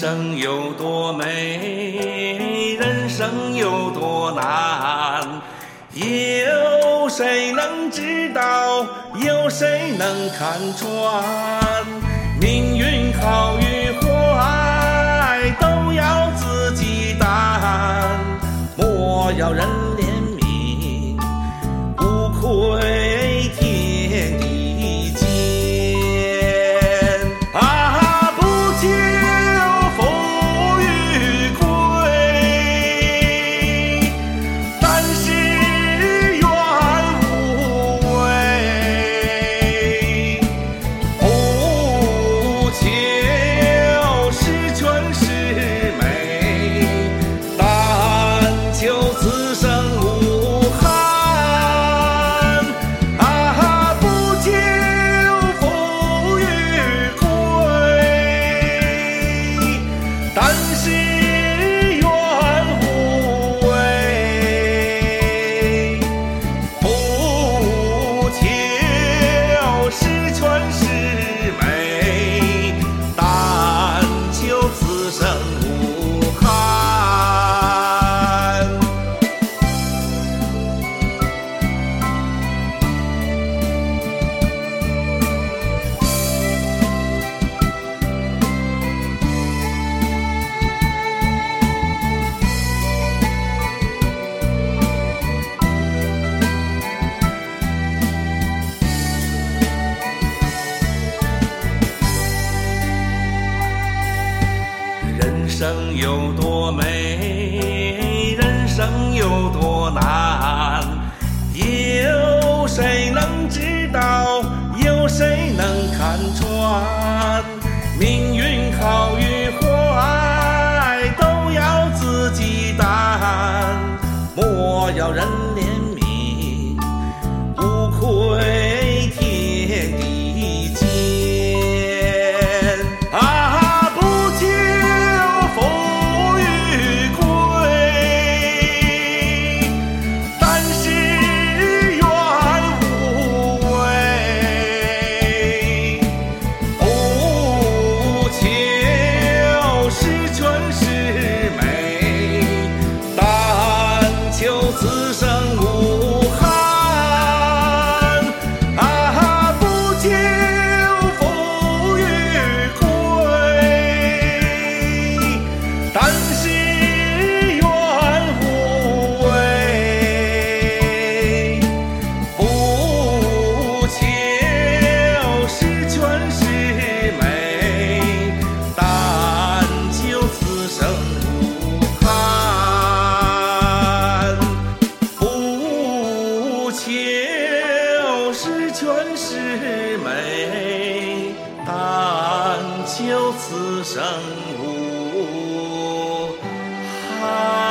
生有多美，人生有多难，有谁能知道？有谁能看穿？命运好与坏，都要自己担，莫要人生有多美，人生有多难，有谁能知道？有谁能看穿？命运好与坏，都要自己担，莫要人怜全是美，但求此生无憾。